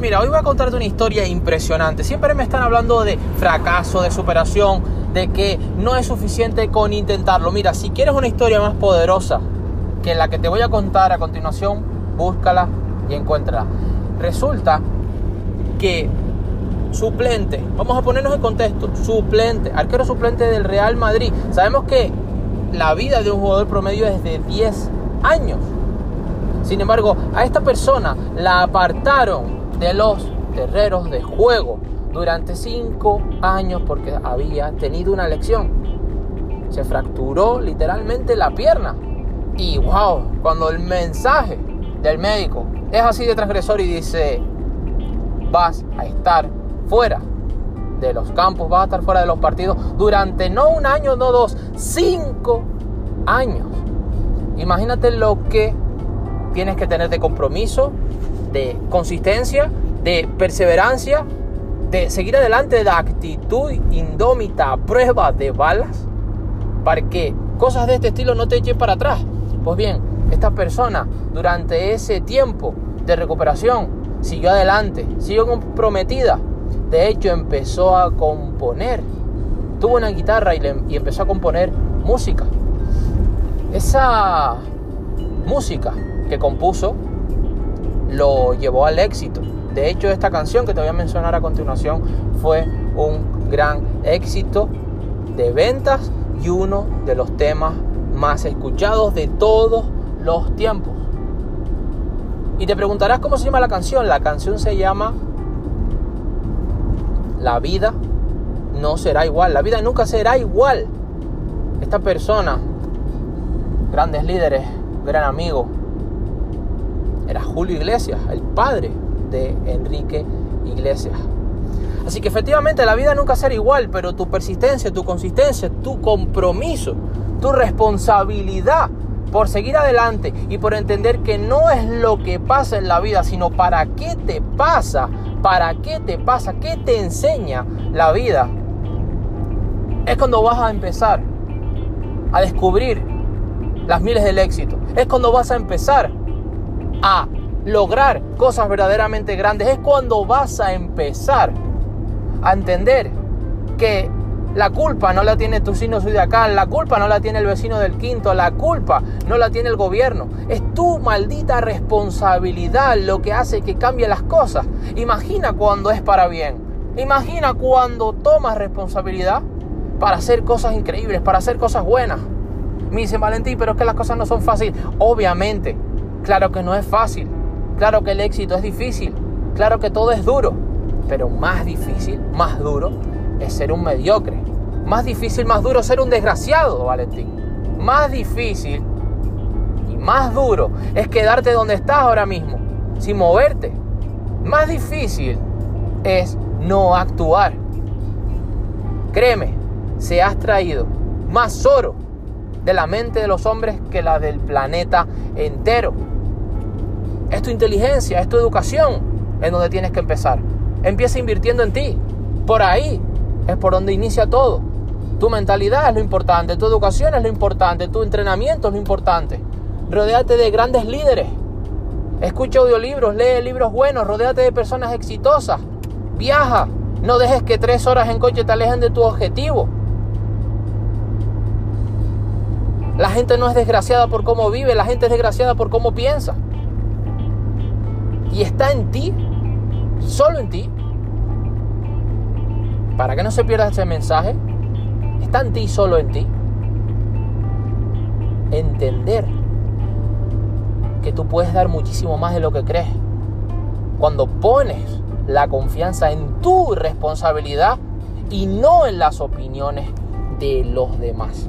mira, hoy voy a contarte una historia impresionante. Siempre me están hablando de fracaso, de superación, de que no es suficiente con intentarlo. Mira, si quieres una historia más poderosa que la que te voy a contar a continuación, búscala y encuéntrala. Resulta que suplente, vamos a ponernos en contexto, suplente, arquero suplente del Real Madrid. Sabemos que la vida de un jugador promedio es de 10 años. Sin embargo, a esta persona la apartaron de los terreros de juego durante 5 años porque había tenido una lección. Se fracturó literalmente la pierna. Y wow, cuando el mensaje del médico es así de transgresor y dice, vas a estar fuera de los campos, vas a estar fuera de los partidos durante no un año, no dos, cinco años. Imagínate lo que tienes que tener de compromiso, de consistencia, de perseverancia, de seguir adelante, de actitud indómita, prueba de balas, para que cosas de este estilo no te echen para atrás. Pues bien, esta persona durante ese tiempo de recuperación siguió adelante, siguió comprometida. De hecho, empezó a componer. Tuvo una guitarra y, y empezó a componer música. Esa música que compuso lo llevó al éxito. De hecho, esta canción que te voy a mencionar a continuación fue un gran éxito de ventas y uno de los temas más escuchados de todos los tiempos. Y te preguntarás cómo se llama la canción. La canción se llama La vida no será igual. La vida nunca será igual. Esta persona, grandes líderes, gran amigo, era Julio Iglesias, el padre de Enrique Iglesias. Así que efectivamente la vida nunca será igual, pero tu persistencia, tu consistencia, tu compromiso, tu responsabilidad por seguir adelante y por entender que no es lo que pasa en la vida, sino para qué te pasa, para qué te pasa, qué te enseña la vida. Es cuando vas a empezar a descubrir las miles del éxito. Es cuando vas a empezar a lograr cosas verdaderamente grandes. Es cuando vas a empezar a entender que la culpa no la tiene tu signo zodiacal, la culpa no la tiene el vecino del quinto, la culpa no la tiene el gobierno. Es tu maldita responsabilidad lo que hace que cambie las cosas. Imagina cuando es para bien. Imagina cuando tomas responsabilidad para hacer cosas increíbles, para hacer cosas buenas. Me dice Valentín, pero es que las cosas no son fáciles. Obviamente, claro que no es fácil. Claro que el éxito es difícil. Claro que todo es duro. Pero más difícil, más duro, es ser un mediocre. Más difícil, más duro ser un desgraciado, Valentín. Más difícil y más duro es quedarte donde estás ahora mismo, sin moverte. Más difícil es no actuar. Créeme, se has traído más oro de la mente de los hombres que la del planeta entero. Es tu inteligencia, es tu educación en donde tienes que empezar. Empieza invirtiendo en ti. Por ahí es por donde inicia todo. Tu mentalidad es lo importante, tu educación es lo importante, tu entrenamiento es lo importante. Rodéate de grandes líderes. Escucha audiolibros, lee libros buenos, rodéate de personas exitosas. Viaja. No dejes que tres horas en coche te alejen de tu objetivo. La gente no es desgraciada por cómo vive, la gente es desgraciada por cómo piensa. Y está en ti, solo en ti. Para que no se pierda ese mensaje, está en ti, solo en ti. Entender que tú puedes dar muchísimo más de lo que crees. Cuando pones la confianza en tu responsabilidad y no en las opiniones de los demás.